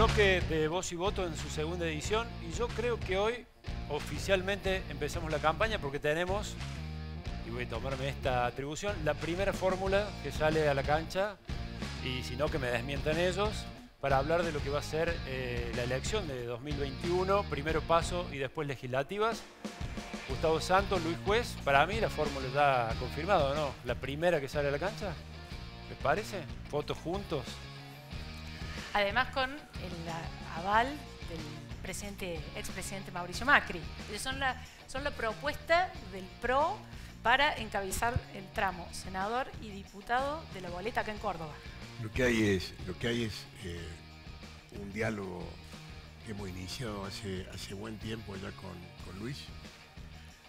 bloque de voz y voto en su segunda edición y yo creo que hoy oficialmente empezamos la campaña porque tenemos, y voy a tomarme esta atribución, la primera fórmula que sale a la cancha y si no que me desmientan ellos para hablar de lo que va a ser eh, la elección de 2021, primero paso y después legislativas. Gustavo Santos, Luis Juez, para mí la fórmula está confirmada, ¿no? La primera que sale a la cancha, ¿les parece? Fotos juntos. Además con el aval del presidente, expresidente Mauricio Macri. Son la, son la propuesta del PRO para encabezar el tramo senador y diputado de la boleta acá en Córdoba. Lo que hay es, lo que hay es eh, un diálogo que hemos iniciado hace, hace buen tiempo ya con, con Luis,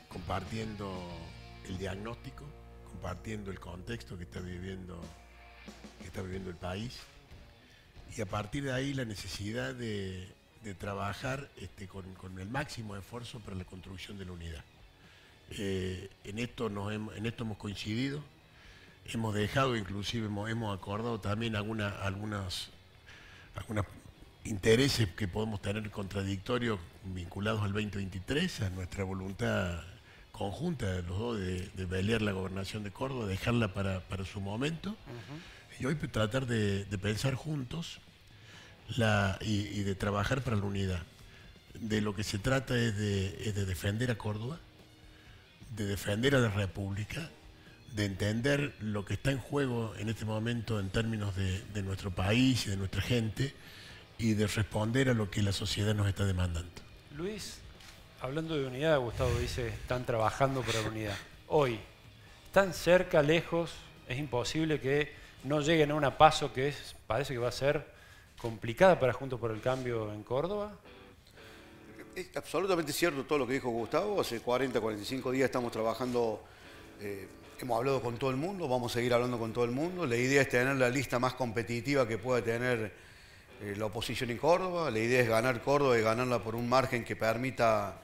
compartiendo el diagnóstico, compartiendo el contexto que está viviendo, que está viviendo el país y a partir de ahí la necesidad de, trabajar este, con, el máximo esfuerzo para la construcción de la unidad. Eh, en, esto nos hemos, coincidido, hemos dejado, inclusive hemos, acordado también algunas, algunos intereses que podemos tener contradictorios vinculados al 2023, a nuestra voluntad conjunta de los dos de, de pelear la gobernación de Córdoba, dejarla para, su momento y hoy tratar de, pensar juntos y, de trabajar para la unidad. De lo que se trata es de, defender a Córdoba, de defender a la República, de entender lo que está en juego en este momento en términos de, de nuestro país y de nuestra gente y de responder a lo que la sociedad nos está demandando. Luis, hablando de unidad, Gustavo dice, están trabajando para la unidad. Hoy, ¿están cerca, lejos? ¿Es imposible que no lleguen a una paso que es, parece que va a ser complicada para Juntos por el Cambio en Córdoba? Es absolutamente cierto todo lo que dijo Gustavo. Hace 40, 45 días estamos trabajando, eh, hemos hablado con todo el mundo, vamos a seguir hablando con todo el mundo. La idea es tener la lista más competitiva que pueda tener eh, la oposición en Córdoba. La idea es ganar Córdoba y ganarla por un margen que permita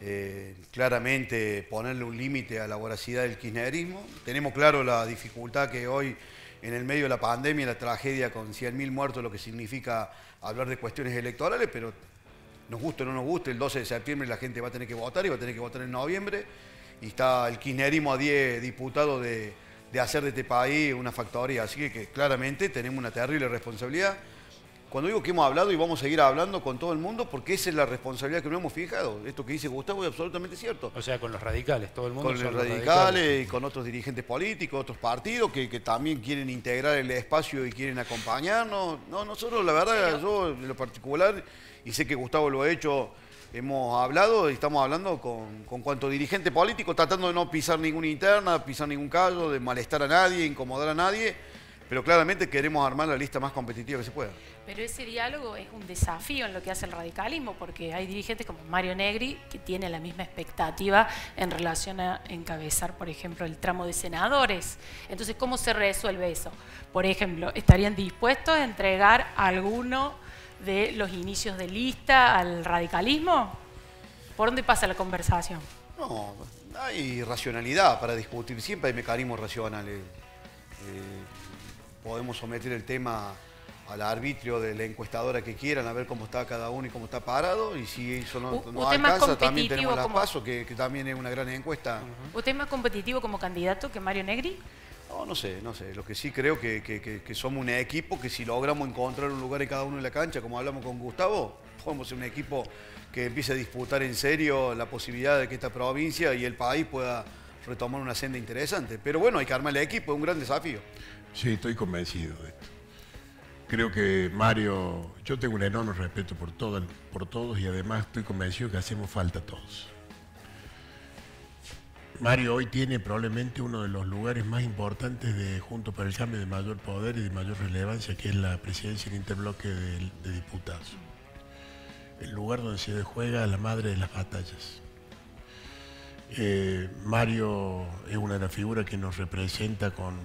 eh, claramente ponerle un límite a la voracidad del kirchnerismo. Tenemos claro la dificultad que hoy en el medio de la pandemia, la tragedia con 100.000 muertos, lo que significa hablar de cuestiones electorales, pero nos guste o no nos guste, el 12 de septiembre la gente va a tener que votar y va a tener que votar en noviembre. Y está el kirchnerismo a 10 diputados de, hacer de este país una factoría. Así que claramente tenemos una terrible responsabilidad cuando digo que hemos hablado y vamos a seguir hablando con todo el mundo, porque esa es la responsabilidad que nos hemos fijado. Esto que dice Gustavo es absolutamente cierto. O sea, con los radicales, todo el mundo. Con los radicales, y con otros dirigentes políticos, otros partidos que, también quieren integrar el espacio y quieren acompañarnos. No, nosotros, la verdad, yo en lo particular, y sé que Gustavo lo ha hecho, hemos hablado y estamos hablando con, con cuanto dirigente político, tratando de no pisar ninguna interna, pisar ningún callo, de molestar a nadie, incomodar a nadie pero claramente queremos armar la lista más competitiva que se pueda. Pero ese diálogo es un desafío en lo que hace el radicalismo, porque hay dirigentes como Mario Negri que tiene la misma expectativa en relación a encabezar, por ejemplo, el tramo de senadores. Entonces, ¿cómo se resuelve eso? Por ejemplo, ¿estarían dispuestos a entregar alguno de los inicios de lista al radicalismo? ¿Por dónde pasa la conversación? No, hay racionalidad para discutir, siempre hay mecanismos racionales. Eh, podemos someter el tema al arbitrio de la encuestadora que quieran, a ver cómo está cada uno y cómo está parado, y si eso no, alcanza, también tenemos la PASO, que, también es una gran encuesta. ¿Usted es más competitivo como candidato que Mario Negri? No, no sé, no sé. Lo que sí creo que, que, somos un equipo que si logramos encontrar un lugar en cada uno en la cancha, como hablamos con Gustavo, podemos ser un equipo que empiece a disputar en serio la posibilidad de que esta provincia y el país pueda retomar una senda interesante. Pero bueno, hay que armar el equipo, es un gran desafío. Sí, estoy convencido de esto. Creo que Mario, yo tengo un enorme respeto por, por todos y además estoy convencido que hacemos falta a todos. Mario hoy tiene probablemente uno de los lugares más importantes de Junto para el Cambio de mayor poder y de mayor relevancia, que es la presidencia del interbloque de, diputados. El lugar donde se juega la madre de las batallas. Eh, Mario es una de las figuras que nos representa con,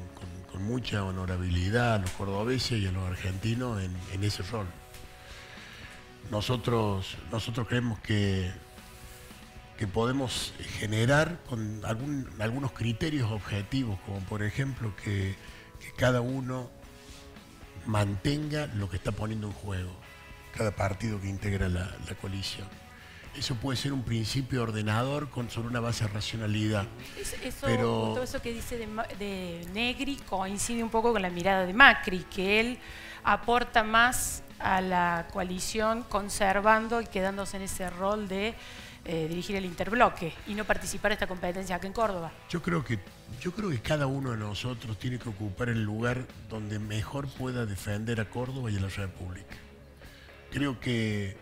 mucha honorabilidad a los cordobeses y a los argentinos en, ese rol. Nosotros, nosotros creemos que, que podemos generar con algunos criterios objetivos, como por ejemplo que, que cada uno mantenga lo que está poniendo en juego, cada partido que integra la, coalición. Eso puede ser un principio ordenador con, sobre una base de racionalidad. Eso, Pero... eso que dice de, de Negri coincide un poco con la mirada de Macri, que él aporta más a la coalición conservando y quedándose en ese rol de eh, dirigir el interbloque y no participar de esta competencia aquí en Córdoba. Yo creo que yo creo que cada uno de nosotros tiene que ocupar el lugar donde mejor pueda defender a Córdoba y a la República. Creo que,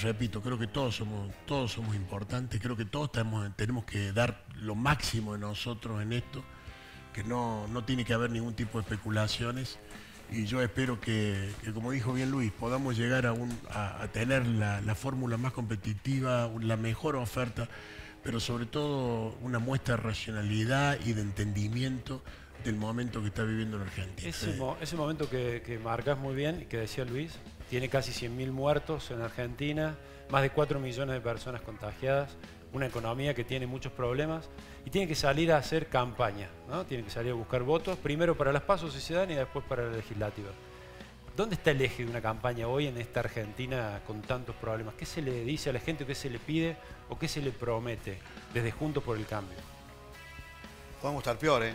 repito, creo que todos somos, todos somos importantes, creo que todos tenemos, tenemos que dar lo máximo de nosotros en esto, que no, no tiene que haber ningún tipo de especulaciones y yo espero que, como dijo bien Luis, podamos llegar a, tener la, fórmula más competitiva, la mejor oferta, pero sobre todo una muestra de racionalidad y de entendimiento del momento que está viviendo la Argentina. Ese, momento que, que, marcas muy bien y que decía Luis, tiene casi 100.000 muertos en Argentina, más de 4 millones de personas contagiadas, una economía que tiene muchos problemas y tiene que salir a hacer campaña, ¿no? tiene que salir a buscar votos, primero para las pasos si se dan y después para la legislativa. ¿Dónde está el eje de una campaña hoy en esta Argentina con tantos problemas? ¿Qué se le dice a la gente, qué se le pide o qué se le promete desde Juntos por el Cambio? Podemos estar peor, ¿eh?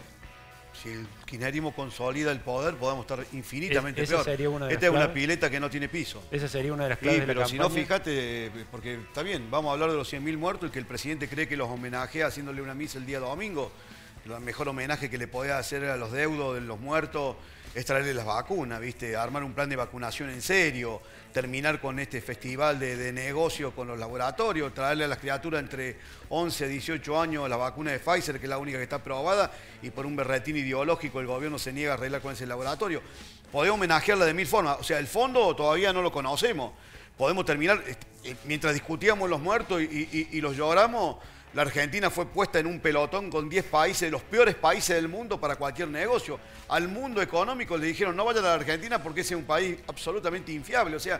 Si el kirchnerismo consolida el poder, podemos estar infinitamente peor. Esta es una pileta que no tiene piso. Esa sería una de las claves sí, pero si no, fíjate, porque está bien, vamos a hablar de los 100.000 muertos y que el presidente cree que los homenajea haciéndole una misa el día domingo. El mejor homenaje que le podía hacer a los deudos de los muertos es traerle las vacunas, ¿viste? Armar un plan de vacunación en serio, terminar con este festival de, negocio con los laboratorios, traerle a las criaturas entre 11 y 18 años la vacuna de Pfizer, que es la única que está aprobada, y por un berretín ideológico el gobierno se niega a arreglar con ese laboratorio. Podemos homenajearla de mil formas. O sea, el fondo todavía no lo conocemos. Podemos terminar, eh, mientras discutíamos los muertos y los lloramos, la Argentina fue puesta en un pelotón con 10 países, los peores países del mundo para cualquier negocio. Al mundo económico le dijeron no vayan a la Argentina porque es un país absolutamente infiable. O sea,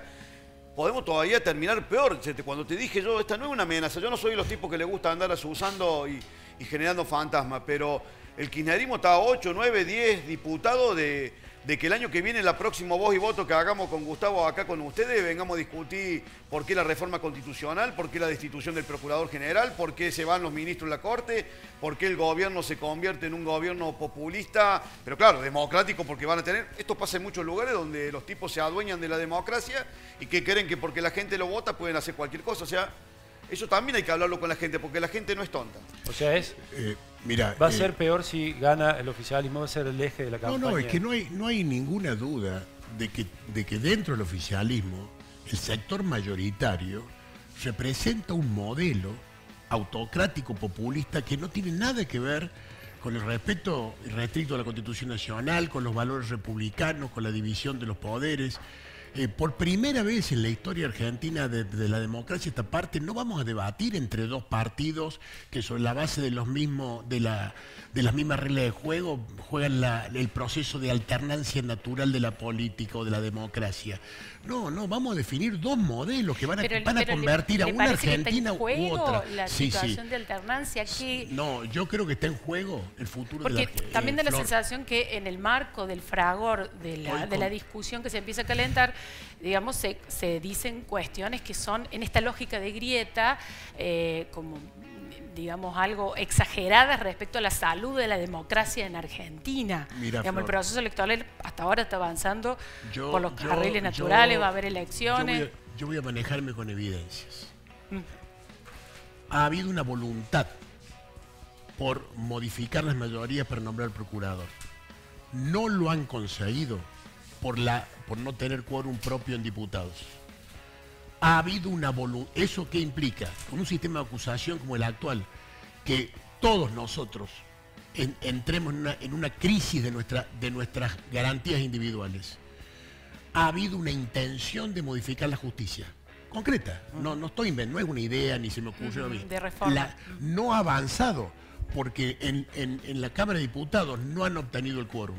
podemos todavía terminar peor. Cuando te dije yo, esta no es una amenaza, yo no soy los tipos que le gusta andar asusando y, y generando fantasmas, pero el kirchnerismo está a 8, 9, 10 diputados de de que el año que viene, la próxima voz y voto que hagamos con Gustavo acá con ustedes, vengamos a discutir por qué la reforma constitucional, por qué la destitución del Procurador General, por qué se van los ministros de la Corte, por qué el gobierno se convierte en un gobierno populista, pero claro, democrático porque van a tener... Esto pasa en muchos lugares donde los tipos se adueñan de la democracia y que creen que porque la gente lo vota pueden hacer cualquier cosa. O sea, eso también hay que hablarlo con la gente porque la gente no es tonta. O sea, es... Eh, va a ser eh, peor si gana el oficialismo, va a ser el eje de la campaña. No, no, es que no hay, no hay ninguna duda de que, de que dentro del oficialismo el sector mayoritario representa un modelo autocrático populista que no tiene nada que ver con el respeto restricto a la Constitución Nacional, con los valores republicanos, con la división de los poderes. Eh, por primera vez en la historia argentina de, la democracia esta parte no vamos a debatir entre dos partidos que sobre la base de los mismos de, la, de las mismas reglas de juego juegan el proceso de alternancia natural de la política o de la democracia. No, no, vamos a definir dos modelos que van a, van a convertir a una Argentina u otra. La situación de alternancia que... No, yo creo que está en juego el futuro de la También da la sensación que en el marco del fragor de la, de la discusión que se empieza a calentar, digamos, se, se dicen cuestiones que son en esta lógica de grieta, eh, como digamos, algo exageradas respecto a la salud de la democracia en Argentina. digamos, el proceso electoral hasta ahora está avanzando por los carriles naturales, va a haber elecciones. Yo voy, a, manejarme con evidencias. Mm. Ha habido una voluntad por modificar las mayorías para nombrar procurador. No lo han conseguido por, la, por no tener quórum propio en diputados. Ha habido una voluntad. ¿Eso qué implica? Con un sistema de acusación como el actual, que todos nosotros entremos en una, crisis de, nuestra, de nuestras garantías individuales. Ha habido una intención de modificar la justicia concreta. No, no estoy no es una idea ni se me ocurrió a mí. De reforma. no ha avanzado porque en, en, la Cámara de Diputados no han obtenido el quórum.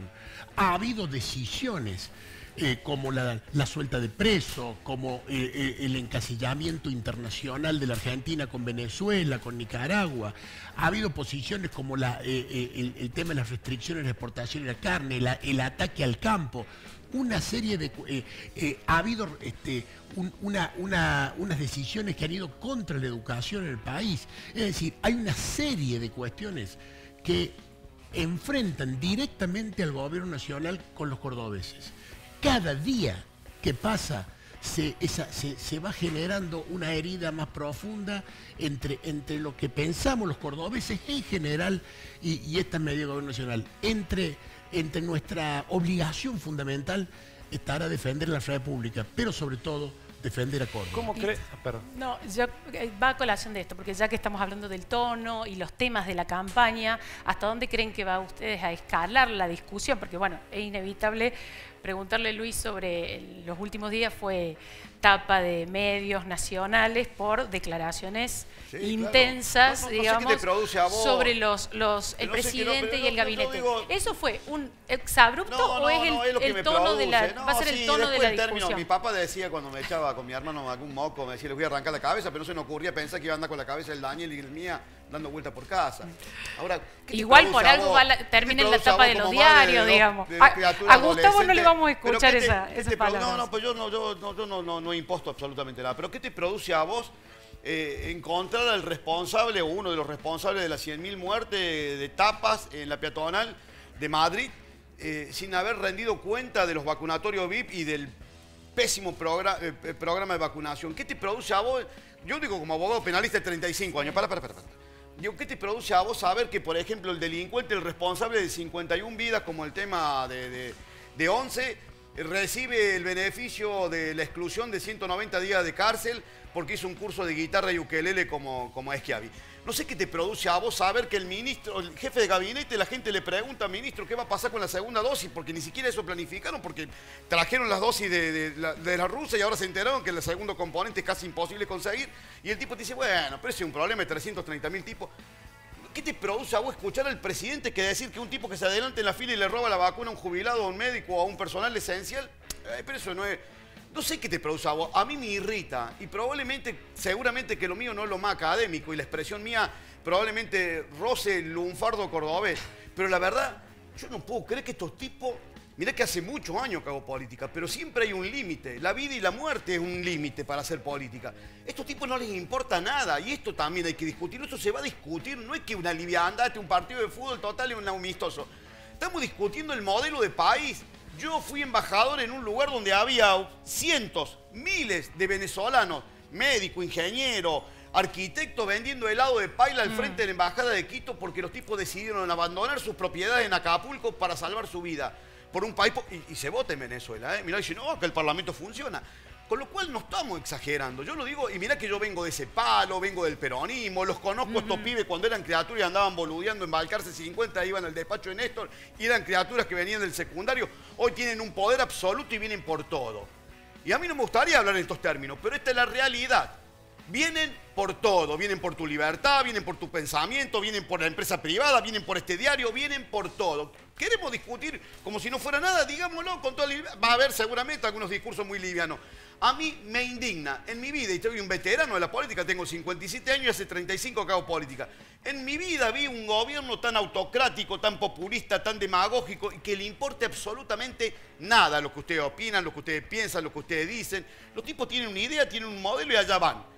Ha habido decisiones eh, como la, suelta de presos, como eh, eh, el encasillamiento internacional de la Argentina con Venezuela, con Nicaragua. Ha habido posiciones como el, tema de las restricciones de exportación de la carne, el ataque al campo. una serie de... ha habido este, un- una- una- unas decisiones que han ido contra la educación en el país. Es decir, hay una serie de cuestiones que enfrentan directamente al gobierno nacional con los cordobeses. Cada día que pasa se, esa- se- se va generando una herida más profunda entre, entre lo que pensamos los cordobeses en general y, y esta medida del gobierno nacional. Entre, entre nuestra obligación fundamental estará defender la república, pero sobre todo defender a Córdoba. ¿Cómo crees? Perdón. No, yo, eh, va a colación de esto, porque ya que estamos hablando del tono y los temas de la campaña, ¿hasta dónde creen que va ustedes a escalar la discusión? Porque bueno, es inevitable preguntarle Luis sobre los últimos días fue tapa de medios nacionales por declaraciones Sí, claro. intensas, No, no, digamos, vos. sobre los, los el qué, presidente y el gabinete. digo- ¿Eso fue un exabrupto o es el, es tono de la, va a ser No, el sí, tono de la término, discusión? Mi papá decía cuando me echaba con mi hermano algún moco, me decía, les voy a arrancar la cabeza, pero no se me ocurría pensar que iba a andar con la cabeza el Daniel y el mía dando vueltas por casa. Ahora, ¿qué te Igual por algo va la- ¿Qué te termina en la tapa de los diarios, digamos? de A- Gustavo no le vamos a escuchar ¿qué te- esa- esas palabras. No, no, pues yo no, yo, no, yo no, no, no imposto absolutamente nada. Pero ¿qué te produce a vos eh, encontrar al responsable o uno de los responsables de las 100.000 muertes de tapas en la peatonal de Madrid eh, sin haber rendido cuenta de los vacunatorios VIP y del pésimo eh, eh, programa de vacunación? ¿Qué te produce a vos? Yo digo como abogado penalista de 35 años. Para, para, para, para. Digo, ¿qué te produce a vos saber que, por ejemplo, el delincuente, el responsable de 51 vidas, como el tema de, de, de 11, eh, recibe el beneficio de la exclusión de 190 días de cárcel porque hizo un curso de guitarra y ukelele como, como Schiavi? No sé qué te produce a vos saber que el ministro, el jefe de gabinete, la gente le pregunta, ministro, ¿qué va a pasar con la segunda dosis? Porque ni siquiera eso planificaron, porque trajeron las dosis de, de la, de la rusa y ahora se enteraron que el segundo componente es casi imposible conseguir. Y el tipo dice, bueno, pero ese es un problema de 330 mil tipos. ¿Qué te produce a vos escuchar al presidente que decir que un tipo que se adelante en la fila y le roba la vacuna a un jubilado, a un médico o a un personal esencial? Eh, pero eso no es... No sé qué te produce a vos. A mí me irrita y probablemente, seguramente que lo mío no es lo más académico y la expresión mía probablemente roce el lunfardo cordobés. Pero la verdad, yo no puedo creer que estos tipos... Mirá que hace muchos años que hago política, pero siempre hay un límite. La vida y la muerte es un límite para hacer política. Estos tipos no les importa nada y esto también hay que discutirlo. Esto se va a discutir, no es que una liviandad, un partido de fútbol total y un amistoso. Estamos discutiendo el modelo de país. Yo fui embajador en un lugar donde había cientos, miles de venezolanos, médico, ingeniero, arquitecto vendiendo helado de paila al frente de la embajada de Quito porque los tipos decidieron abandonar sus propiedades en Acapulco para salvar su vida por un país y, y se vota en Venezuela. ¿eh? Mirá, dice, no, que el Parlamento funciona. Con lo cual no estamos exagerando. Yo lo digo, y mirá que yo vengo de ese palo, vengo del peronismo, los conozco a estos pibes cuando eran criaturas y andaban boludeando en Balcarce 50, iban al despacho de Néstor, y eran criaturas que venían del secundario. Hoy tienen un poder absoluto y vienen por todo. Y a mí no me gustaría hablar en estos términos, pero esta es la realidad. Vienen por todo, vienen por tu libertad, vienen por tu pensamiento, vienen por la empresa privada, vienen por este diario, vienen por todo. Queremos discutir como si no fuera nada, digámoslo con toda libertad. Va a haber seguramente algunos discursos muy livianos. A mí me indigna en mi vida, y soy un veterano de la política, tengo 57 años y hace 35 que hago política. En mi vida vi un gobierno tan autocrático, tan populista, tan demagógico y que le importe absolutamente nada lo que ustedes opinan, lo que ustedes piensan, lo que ustedes dicen. Los tipos tienen una idea, tienen un modelo y allá van.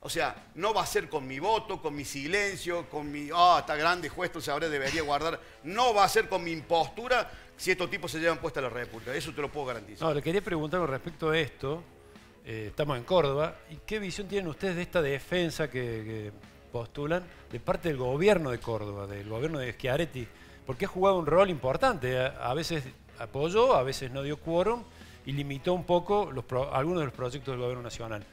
O sea, no va a ser con mi voto, con mi silencio, con mi, ah, está grande juez, se ahora debería guardar. No va a ser con mi impostura si estos tipos se llevan puesta la República. Eso te lo puedo garantizar. Le quería preguntar con respecto a esto. eh, estamos en Córdoba. ¿Y qué visión tienen ustedes de esta defensa que, que postulan de parte del gobierno de Córdoba, del gobierno de Schiaretti? Porque ha jugado un rol importante. A, a veces apoyó, a veces no dio quórum y limitó un poco los pro- algunos de los proyectos del gobierno nacional.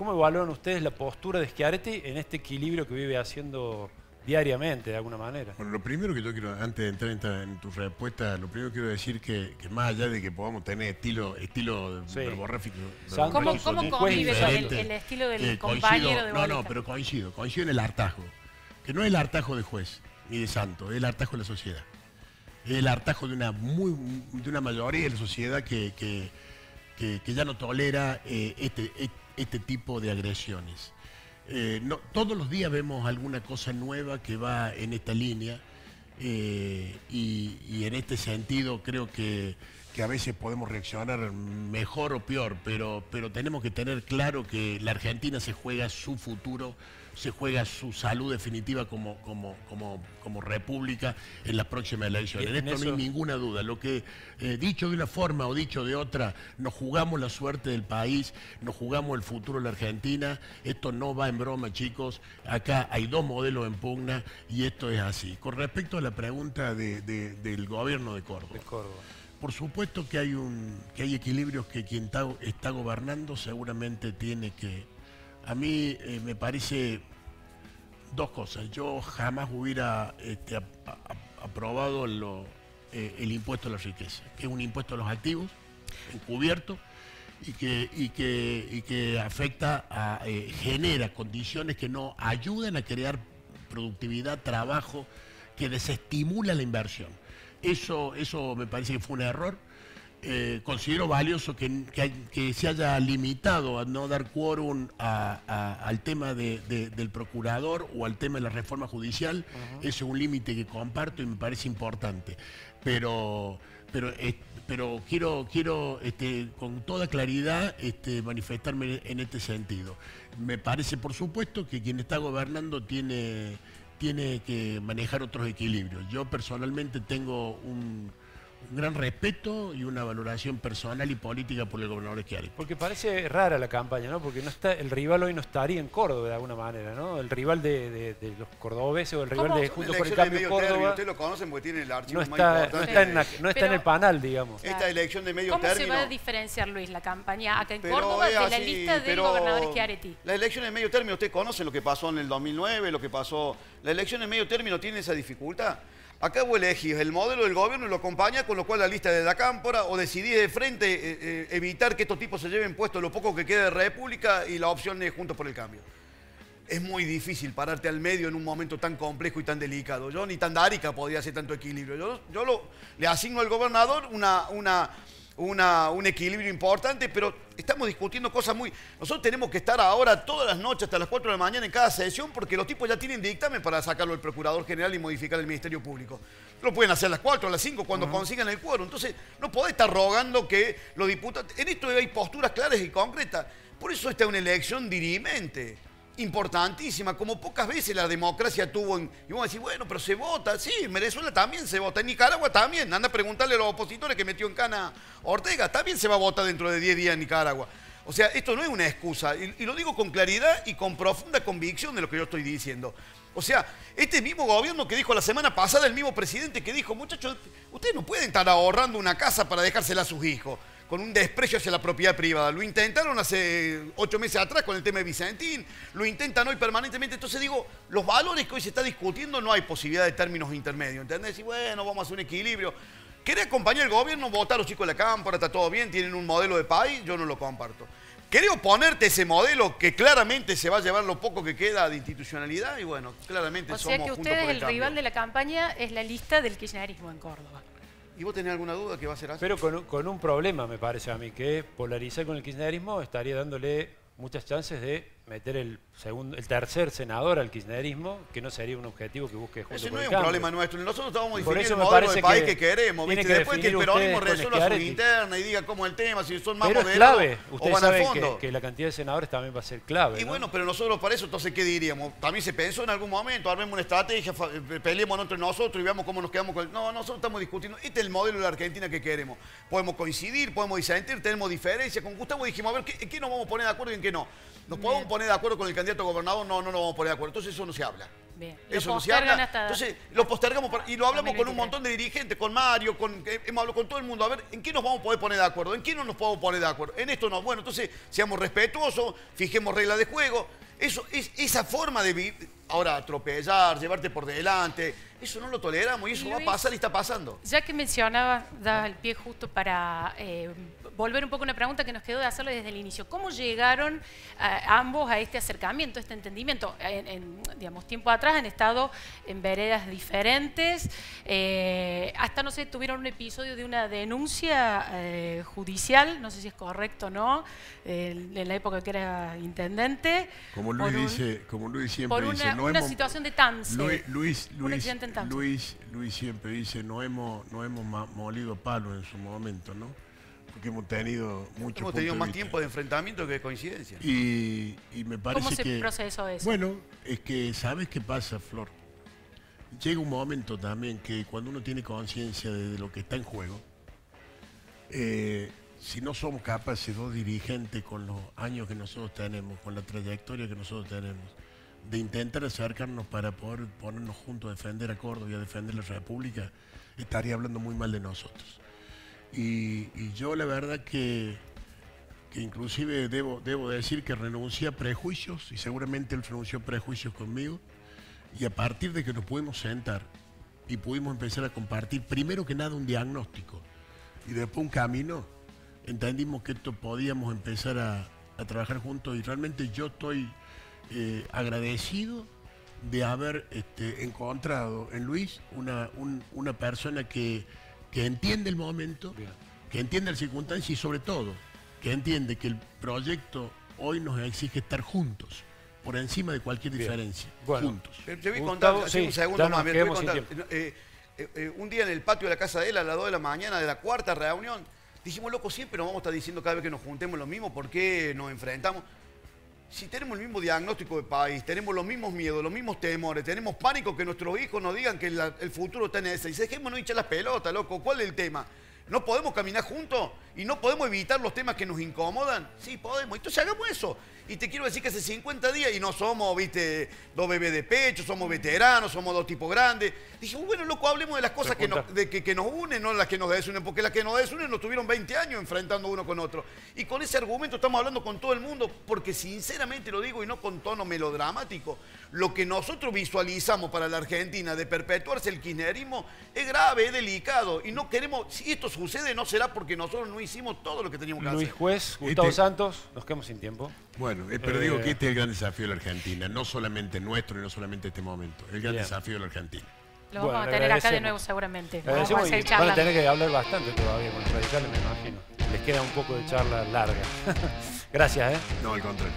¿Cómo evalúan ustedes la postura de Schiaretti en este equilibrio que vive haciendo diariamente, de alguna manera? Bueno, lo primero que yo quiero, antes de entrar en, tu respuesta, lo primero que quiero decir que, que más allá de que podamos tener estilo, estilo Sí. verborráfico, ¿Cómo, cómo convive con el, estilo del Eh, compañero coincido- de No, no, pero coincido, coincido en el hartajo. Que no es el hartajo de juez ni de santo, es el hartajo de la sociedad. Es el hartajo de una muy de una mayoría de la sociedad que, que- que- que ya no tolera eh, este, este tipo de agresiones. Eh, todos los días vemos alguna cosa nueva que va en esta línea eh, y, y en este sentido creo que que a veces podemos reaccionar mejor o peor, pero, pero tenemos que tener claro que la Argentina se juega su futuro, se juega su salud definitiva como, como, como, como república en las próximas elecciones. En, esto no hay ninguna duda. Lo que, eh, dicho de una forma o dicho de otra, nos jugamos la suerte del país, nos jugamos el futuro de la Argentina. Esto no va en broma, chicos. Acá hay dos modelos en pugna y esto es así. Con respecto a la pregunta del gobierno de Córdoba. De Córdoba. Por supuesto que hay, un, que hay equilibrios que quien está, gobernando seguramente tiene que... A mí eh, me parece dos cosas. Yo jamás hubiera este, aprobado eh, el impuesto a la riqueza, que es un impuesto a los activos, encubierto, y que, afecta, eh, genera condiciones que no ayudan a crear productividad, trabajo, que desestimula la inversión. Eso, eso me parece que fue un error. Eh, considero valioso que, se haya limitado a no dar quórum al tema del procurador o al tema de la reforma judicial. Ese es un límite que comparto y me parece importante. Pero, pero, eh, pero quiero, quiero este, con toda claridad este, manifestarme en este sentido. Me parece, por supuesto, que quien está gobernando tiene tiene que manejar otros equilibrios. Yo personalmente tengo un gran respeto y una valoración personal y política por el gobernador Schiaretti. Porque parece rara la campaña, ¿no? Porque no está, el rival hoy no estaría en Córdoba de alguna manera, ¿no? El rival de, los cordobeses o el rival de Juntos por el Cambio Córdoba. Ustedes lo conocen porque tiene el archivo no está, No está, en, no está en el panel, digamos. Esta elección de medio ¿Cómo término... ¿Cómo se va a diferenciar, Luis, la campaña acá en Córdoba de la lista del gobernador Schiaretti? La elección de medio término, usted conoce lo que pasó en el 2009, lo que pasó... La elección de medio término tiene esa dificultad. Acá vos elegís el modelo del gobierno y lo acompaña, con lo cual la lista de la cámpora, o decidís de frente eh, eh, evitar que estos tipos se lleven puesto lo poco que quede de República y la opción es Juntos por el Cambio. Es muy difícil pararte al medio en un momento tan complejo y tan delicado. Yo ni tan dárica podía hacer tanto equilibrio. Yo, yo lo, le asigno al gobernador una, una un equilibrio importante, pero estamos discutiendo cosas muy... Nosotros tenemos que estar ahora todas las noches hasta las 4 de la mañana en cada sesión porque los tipos ya tienen dictamen para sacarlo del Procurador General y modificar el Ministerio Público. Lo pueden hacer a las 4, a las 5 cuando consigan el cuero. Entonces, no podés estar rogando que los diputados... En esto hay posturas claras y concretas. Por eso está una elección dirimente importantísima, como pocas veces la democracia tuvo. En, y vamos a decir, bueno, pero se vota. Sí, en Venezuela también se vota. En Nicaragua también. Anda a preguntarle a los opositores que metió en cana Ortega. También se va a votar dentro de 10 días en Nicaragua. O sea, esto no es una excusa. Y, lo digo con claridad y con profunda convicción de lo que yo estoy diciendo. O sea, este mismo gobierno que dijo la semana pasada, el mismo presidente que dijo, muchachos, ustedes no pueden estar ahorrando una casa para dejársela a sus hijos con un desprecio hacia la propiedad privada. Lo intentaron hace ocho meses atrás con el tema de Vicentín, lo intentan hoy permanentemente. Entonces digo, los valores que hoy se está discutiendo no hay posibilidad de términos intermedios, ¿entendés? Y bueno, vamos a hacer un equilibrio. ¿Quiere acompañar al gobierno? Votar los chicos de la Cámara, está todo bien, tienen un modelo de país, yo no lo comparto. ¿Querés oponerte ese modelo que claramente se va a llevar lo poco que queda de institucionalidad? Y bueno, claramente o somos sea que ustedes, el, el rival de la campaña es la lista del kirchnerismo en Córdoba. ¿Y vos tenés alguna duda que va a ser así? Pero con, con un problema, me parece a mí, que polarizar con el kirchnerismo estaría dándole muchas chances de meter el, segundo, el tercer senador al kirchnerismo, que no sería un objetivo que busque junto Ese no es un problema nuestro. Nosotros estamos definiendo el modelo de país que, queremos. Después que el peronismo resuelva su interna y diga cómo es el tema, si son más pero modelos clave. Ustedes o van al fondo. Que, que, la cantidad de senadores también va a ser clave. Y bueno, pero nosotros para eso, entonces, ¿qué diríamos? También se pensó en algún momento, armemos una estrategia, peleemos entre nosotros y veamos cómo nos quedamos con el... No, nosotros estamos discutiendo. Este es el modelo de la Argentina que queremos. Podemos coincidir, podemos disentir, tenemos diferencias. Con Gustavo dijimos, a ver, ¿en qué nos vamos a poner de acuerdo y en qué no? ¿Nos podemos poner de acuerdo con el candidato a gobernador? No, no nos vamos a poner de acuerdo. Entonces eso no se habla. Bien. Eso no se habla. Entonces lo postergamos y lo hablamos con un montón de dirigentes, con Mario, con, eh, hemos hablado con todo el mundo. A ver, ¿en qué nos vamos a poder poner de acuerdo? ¿En qué no nos podemos poner de acuerdo? En esto no. Bueno, entonces seamos respetuosos, fijemos reglas de juego. Eso, es, esa forma de vivir, ahora atropellar, llevarte por delante, eso no lo toleramos y eso va a pasar y está pasando. Ya que mencionaba, da el pie justo para... Eh, volver un poco a una pregunta que nos quedó de hacerle desde el inicio. ¿Cómo llegaron ambos a este acercamiento, a este entendimiento? En, digamos, tiempo atrás han estado en veredas diferentes, eh, hasta, no sé, tuvieron un episodio de una denuncia eh, judicial, no sé si es correcto o no, en la época que era intendente. Como Luis, dice, como Luis siempre por una, dice, una situación de TAMS. Luis, Luis, Luis, Luis, siempre dice, no hemos, no hemos molido palo en su momento, ¿no? Porque hemos tenido mucho Hemos tenido más tiempo de enfrentamiento que de coincidencia. Y, me parece ¿Cómo se que... procesó eso? Bueno, es que, ¿sabes qué pasa, Flor? Llega un momento también que cuando uno tiene conciencia de lo que está en juego, eh, si no somos capaces, dos dirigentes, con los años que nosotros tenemos, con la trayectoria que nosotros tenemos, de intentar acercarnos para poder ponernos juntos a defender a Córdoba y a defender la República, estaría hablando muy mal de nosotros. Y, yo la verdad que, que inclusive debo, debo decir que renuncié a prejuicios y seguramente él renunció a prejuicios conmigo y a partir de que nos pudimos sentar y pudimos empezar a compartir primero que nada un diagnóstico y después un camino, entendimos que esto podíamos empezar a, trabajar juntos y realmente yo estoy eh, agradecido de haber este, encontrado en Luis una, una persona que, entiende el momento, que entiende las circunstancias y sobre todo que entiende que el proyecto hoy nos exige estar juntos por encima de cualquier diferencia, juntos. Te, voy a contar, un segundo más, voy a contar. Eh, eh, un día en el patio de la casa de él, a las 2 de la mañana de la cuarta reunión, dijimos, loco, siempre nos vamos a estar diciendo cada vez que nos juntemos lo mismo, ¿por qué nos enfrentamos? Si tenemos el mismo diagnóstico de país, tenemos los mismos miedos, los mismos temores, tenemos pánico que nuestros hijos nos digan que el futuro está en ese. Y dejémonos hinchar las pelotas, loco, ¿cuál es el tema? ¿No podemos caminar juntos? ¿Y no podemos evitar los temas que nos incomodan? Sí, podemos. Entonces hagamos eso. Y te quiero decir que hace 50 días, y no somos, viste, dos bebés de pecho, somos veteranos, somos dos tipos grandes. Dije, bueno, loco, hablemos de las cosas que nos, de, que, nos unen, no las que nos desunen, porque las que nos desunen nos tuvieron 20 años enfrentando uno con otro. Y con ese argumento estamos hablando con todo el mundo, porque sinceramente lo digo y no con tono melodramático, lo que nosotros visualizamos para la Argentina de perpetuarse el kirchnerismo es grave, es delicado, y no queremos, si esto sucede, no será porque nosotros no hicimos todo lo que teníamos que hacer. Luis Juez, Gustavo este Santos, nos quedamos sin tiempo. Bueno, eh, pero digo que este es el gran desafío de la Argentina, no solamente nuestro y no solamente este momento, el gran desafío de la Argentina. Lo vamos a tener acá de nuevo seguramente. Vamos a van a tener que hablar bastante todavía con los radicales, me imagino. Les queda un poco de charla larga. Gracias, ¿eh? No, al contrario.